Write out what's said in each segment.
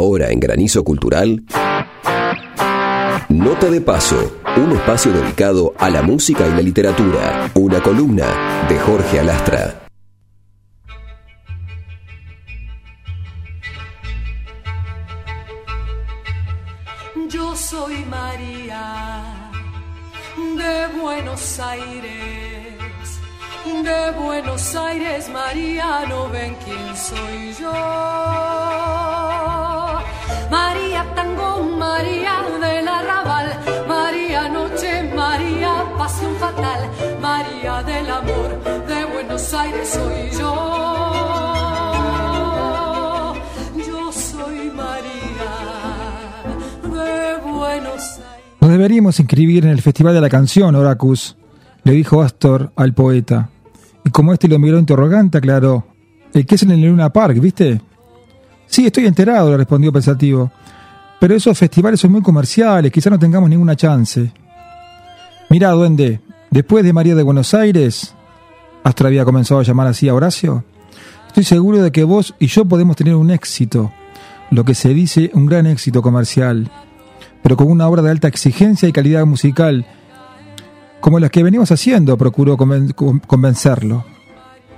Ahora en Granizo Cultural, Nota de Paso, un espacio dedicado a la música y la literatura, una columna de Jorge Alastra. Yo soy María de Buenos Aires, de Buenos Aires, María, no ven quién soy yo. María del Arrabal, María Noche, María Pasión Fatal, María del Amor, de Buenos Aires soy yo. Yo soy María de Buenos Aires. Nos deberíamos inscribir en el Festival de la Canción, Oracus, le dijo Astor al poeta. Y como este lo miró interrogante, aclaró, el que es en el Luna Park, ¿viste? Sí, estoy enterado, le respondió pensativo. Pero esos festivales son muy comerciales, quizá no tengamos ninguna chance. Mirá, duende, después de María de Buenos Aires, Astor había comenzado a llamar así a Horacio, estoy seguro de que vos y yo podemos tener un éxito, lo que se dice un gran éxito comercial, pero con una obra de alta exigencia y calidad musical, como las que venimos haciendo, procuró conven- con- convencerlo.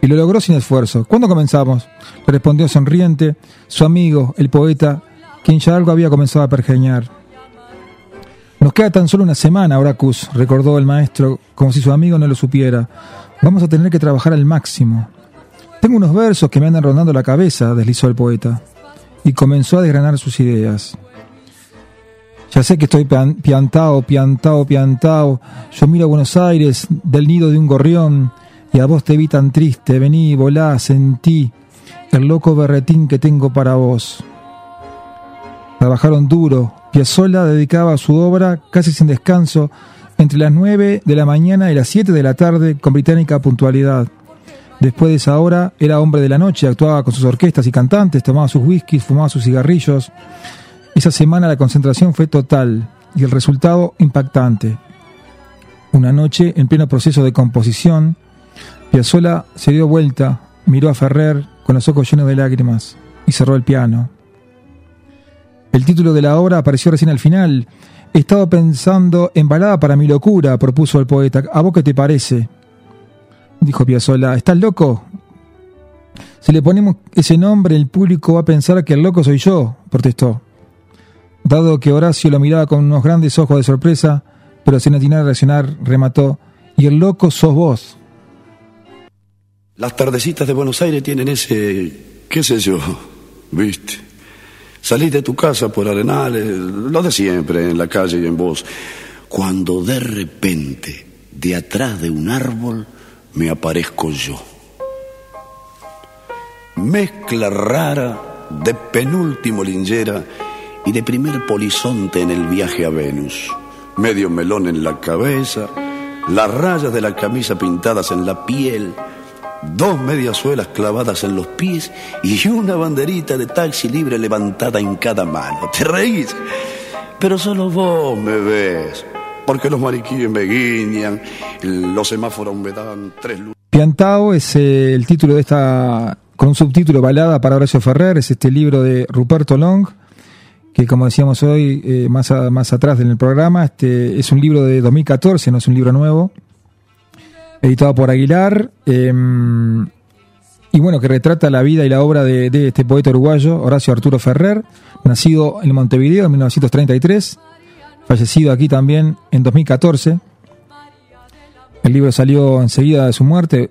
Y lo logró sin esfuerzo. ¿Cuándo comenzamos? Le respondió sonriente su amigo, el poeta, quien ya algo había comenzado a pergeñar. Nos queda tan solo una semana, Oracus, recordó el maestro, como si su amigo no lo supiera. Vamos a tener que trabajar al máximo. Tengo unos versos que me andan rondando la cabeza, deslizó el poeta, y comenzó a desgranar sus ideas. Ya sé que estoy pian- piantao, piantao, piantao. Yo miro a Buenos Aires del nido de un gorrión y a vos te vi tan triste. Vení, volá, sentí el loco berretín que tengo para vos. Trabajaron duro. Piazzolla dedicaba su obra casi sin descanso entre las 9 de la mañana y las 7 de la tarde con británica puntualidad. Después de esa hora era hombre de la noche, actuaba con sus orquestas y cantantes, tomaba sus whiskies, fumaba sus cigarrillos. Esa semana la concentración fue total y el resultado impactante. Una noche, en pleno proceso de composición, Piazzolla se dio vuelta, miró a Ferrer con los ojos llenos de lágrimas y cerró el piano. El título de la obra apareció recién al final. He estado pensando en balada para mi locura, propuso el poeta. ¿A vos qué te parece? Dijo Piazzolla. ¿Estás loco? Si le ponemos ese nombre, el público va a pensar que el loco soy yo, protestó. Dado que Horacio lo miraba con unos grandes ojos de sorpresa, pero sin atinar a reaccionar, remató. Y el loco sos vos. Las tardecitas de Buenos Aires tienen ese, qué sé yo, viste. Salís de tu casa por arenales, lo de siempre, en la calle y en vos. Cuando de repente, de atrás de un árbol, me aparezco yo. Mezcla rara de penúltimo lingera y de primer polizonte en el viaje a Venus. Medio melón en la cabeza, las rayas de la camisa pintadas en la piel, dos mediasuelas clavadas en los pies y una banderita de taxi libre levantada en cada mano. ¿Te reís? Pero solo vos me ves, porque los mariquíes me guiñan, los semáforos me dan tres luces. Piantao es eh, el título de esta, con un subtítulo balada para Horacio Ferrer, es este libro de Ruperto Long, que como decíamos hoy, eh, más, a- más atrás en el programa, este es un libro de 2014, no es un libro nuevo, editado por Aguilar, eh, y bueno, que retrata la vida y la obra de, este poeta uruguayo, Horacio Arturo Ferrer, nacido en Montevideo en 1933, fallecido aquí también en 2014. El libro salió enseguida de su muerte,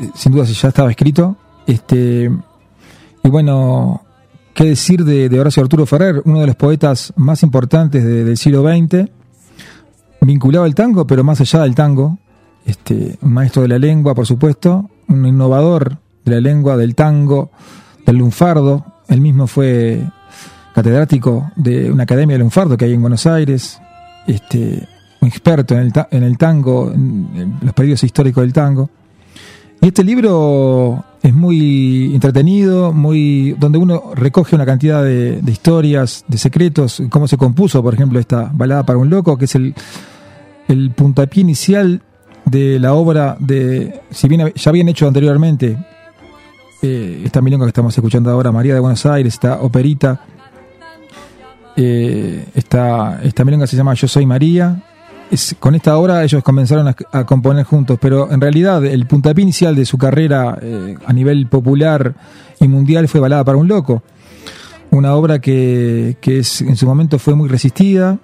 eh, sin duda ya estaba escrito. Este, y bueno, qué decir de, Horacio Arturo Ferrer, uno de los poetas más importantes de- del siglo XX, vinculado al tango, pero más allá del tango. Este, un maestro de la lengua, por supuesto, un innovador de la lengua, del tango, del lunfardo. Él mismo fue catedrático de una academia de lunfardo que hay en Buenos Aires. Este, un experto en el, en el tango, en, los periodos históricos del tango. Y este libro es muy entretenido, muy donde uno recoge una cantidad de, historias, de secretos, cómo se compuso, por ejemplo, esta balada para un loco, que es el puntapié inicial de la obra de, si bien ya habían hecho anteriormente, eh, esta milonga que estamos escuchando ahora, María de Buenos Aires, esta operita eh, esta, esta milonga se llama Yo Soy María. Es, con esta obra ellos comenzaron a, componer juntos, pero en realidad el puntapié inicial de su carrera eh, a nivel popular y mundial fue Balada para un Loco. Una obra que, que es, en su momento fue muy resistida,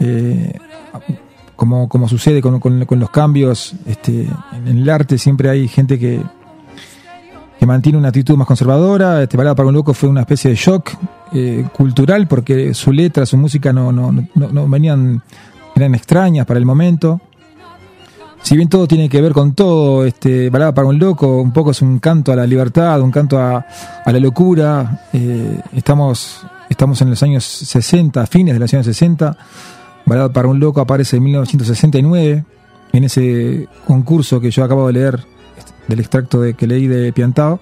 eh, como, como sucede con, con, los cambios este, en el arte, siempre hay gente que, que mantiene una actitud más conservadora. Este Balada para un Loco fue una especie de shock eh, cultural porque su letra, su música no, no, no, no, venían, eran extrañas para el momento. Si bien todo tiene que ver con todo, este Balada para un Loco un poco es un canto a la libertad, un canto a, a la locura. Eh, estamos, estamos en los años 60, fines de los años 60. Balada para un Loco aparece en 1969 en ese concurso que yo acabo de leer del extracto que leí de Piantao,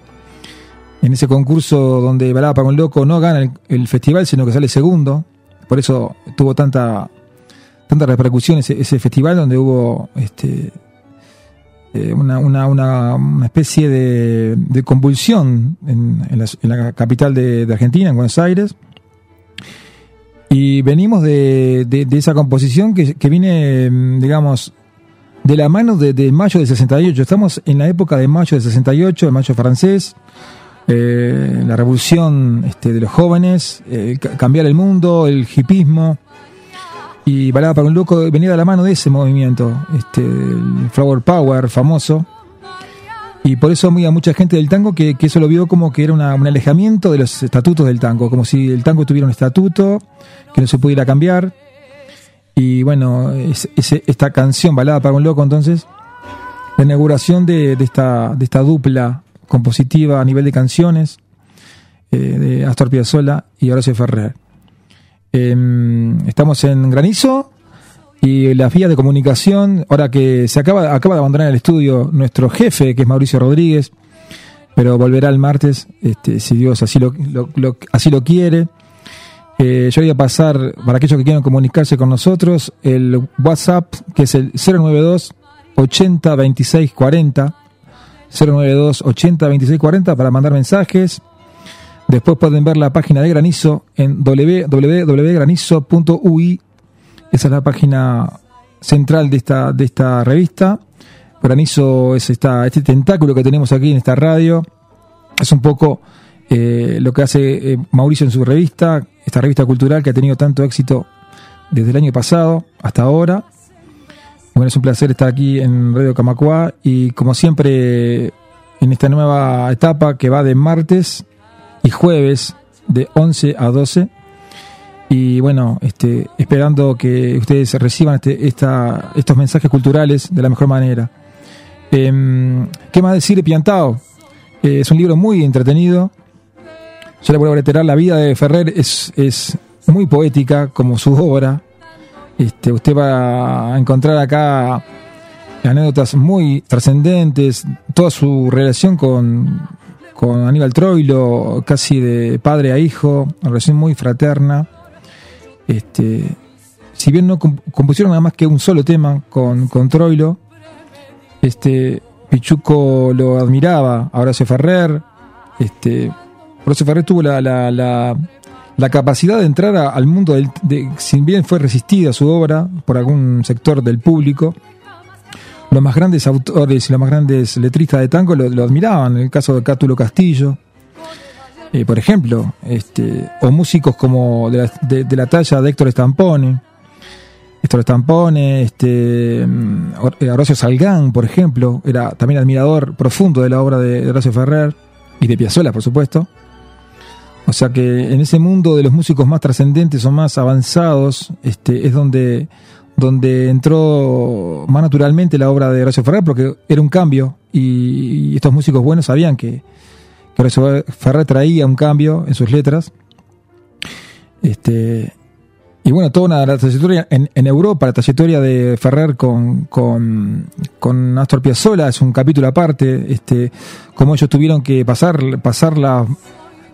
en ese concurso donde Balada para un Loco no gana el, festival, sino que sale segundo. Por eso tuvo tanta, tanta repercusión ese, festival, donde hubo este, eh, una, una, una, especie de, convulsión en, la, capital de, Argentina, en Buenos Aires. Y venimos de, de, esa composición que, viene, digamos, de la mano de, mayo del 68. Estamos en la época de mayo del 68, el mayo francés, eh, la revolución este, de los jóvenes, eh, cambiar el mundo, el hipismo. Y Balada para un Loco venía de la mano de ese movimiento, este, el Flower Power famoso. Y por eso a mucha gente del tango que, eso lo vio como que era un alejamiento de los estatutos del tango, como si el tango tuviera un estatuto que no se pudiera cambiar. Y bueno, es, esta canción, Balada para un Loco, entonces, la inauguración de, esta, de esta dupla compositiva a nivel de canciones eh, de Astor Piazzolla y Horacio Ferrer. Em, estamos en Granizo y las vías de comunicación, ahora que se acaba, acaba de abandonar el estudio nuestro jefe, que es Mauricio Rodríguez, pero volverá el martes, este, si Dios así lo, así lo quiere. Eh, yo voy a pasar, para aquellos que quieran comunicarse con nosotros, el WhatsApp, que es el 092 80 26 40. 092 80 26 40 para mandar mensajes. Después pueden ver la página de Granizo en www.granizo.ui. Esa es la página central de esta, de esta revista. Granizo es esta, este tentáculo que tenemos aquí en esta radio. Es un poco eh, lo que hace eh, Mauricio en su revista, esta revista cultural que ha tenido tanto éxito desde el año pasado hasta ahora. Bueno, es un placer estar aquí en Radio Camacua y como siempre en esta nueva etapa que va de martes y jueves de 11 a 12 y bueno, este, esperando que ustedes reciban este, esta, estos mensajes culturales de la mejor manera. Em, ¿Qué más decir de Piantao? Eh, es un libro muy entretenido, yo le vuelvo a reiterar, la vida de Ferrer es, es muy poética, como su obra. Este, usted va a encontrar acá anécdotas muy trascendentes, toda su relación con, con Aníbal Troilo, casi de padre a hijo, una relación muy fraterna. Este, si bien no compusieron nada más que un solo tema con, con Troilo, este, Pichuco lo admiraba, Horacio Ferrer, este, Horacio Ferrer tuvo la, la, la, capacidad de entrar al mundo, del, de, si bien fue resistida su obra por algún sector del público, los más grandes autores y los más grandes letristas de tango lo, admiraban, en el caso de Cátulo Castillo, eh, por ejemplo, este, o músicos como de la, talla de Héctor Stampone, Héctor Stampone, este, mm, Horacio Salgán, por ejemplo, era también admirador profundo de la obra de, Horacio Ferrer y de Piazzolla, por supuesto. O sea que en ese mundo de los músicos más trascendentes o más avanzados, este, es donde, donde entró más naturalmente la obra de Horacio Ferrer, porque era un cambio, y, estos músicos buenos sabían que, que Horacio Ferrer traía un cambio en sus letras. Este, y bueno, toda una la trayectoria en, en, Europa, la trayectoria de Ferrer con, con, con Astor Piazzolla es un capítulo aparte, este, cómo ellos tuvieron que pasar, pasar la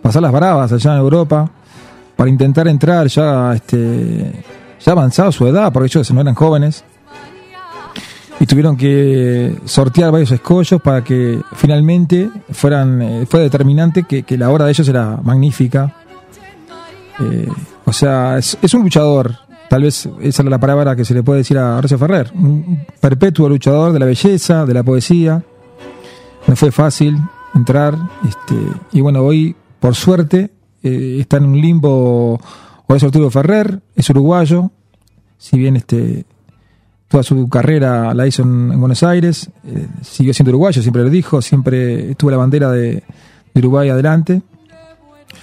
pasar las bravas allá en Europa para intentar entrar ya este ya avanzada su edad, porque ellos no eran jóvenes, y tuvieron que sortear varios escollos para que finalmente fueran, eh, fue determinante que, la obra de ellos era magnífica. Eh, o sea, es, es, un luchador. Tal vez esa es la palabra que se le puede decir a Horacio Ferrer. Un perpetuo luchador de la belleza, de la poesía. No fue fácil entrar. Este, y bueno, hoy, por suerte, eh, está en un limbo Horacio Arturo Ferrer, es uruguayo. Si bien este, toda su carrera la hizo en, Buenos Aires, eh, siguió siendo uruguayo, siempre lo dijo, siempre estuvo la bandera de, de Uruguay adelante.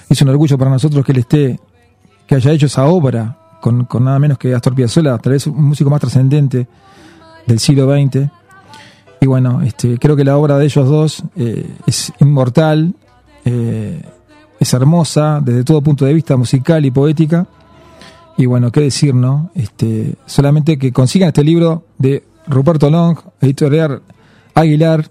Es un orgullo para nosotros que él esté, que haya hecho esa obra con, con nada menos que Astor Piazzolla, tal vez un músico más trascendente del siglo XX. Y bueno, este, creo que la obra de ellos dos eh, es inmortal, eh, es hermosa desde todo punto de vista musical y poética. Y bueno, qué decir, ¿no? Este, solamente que consigan este libro de Ruperto Long, editorial Aguilar,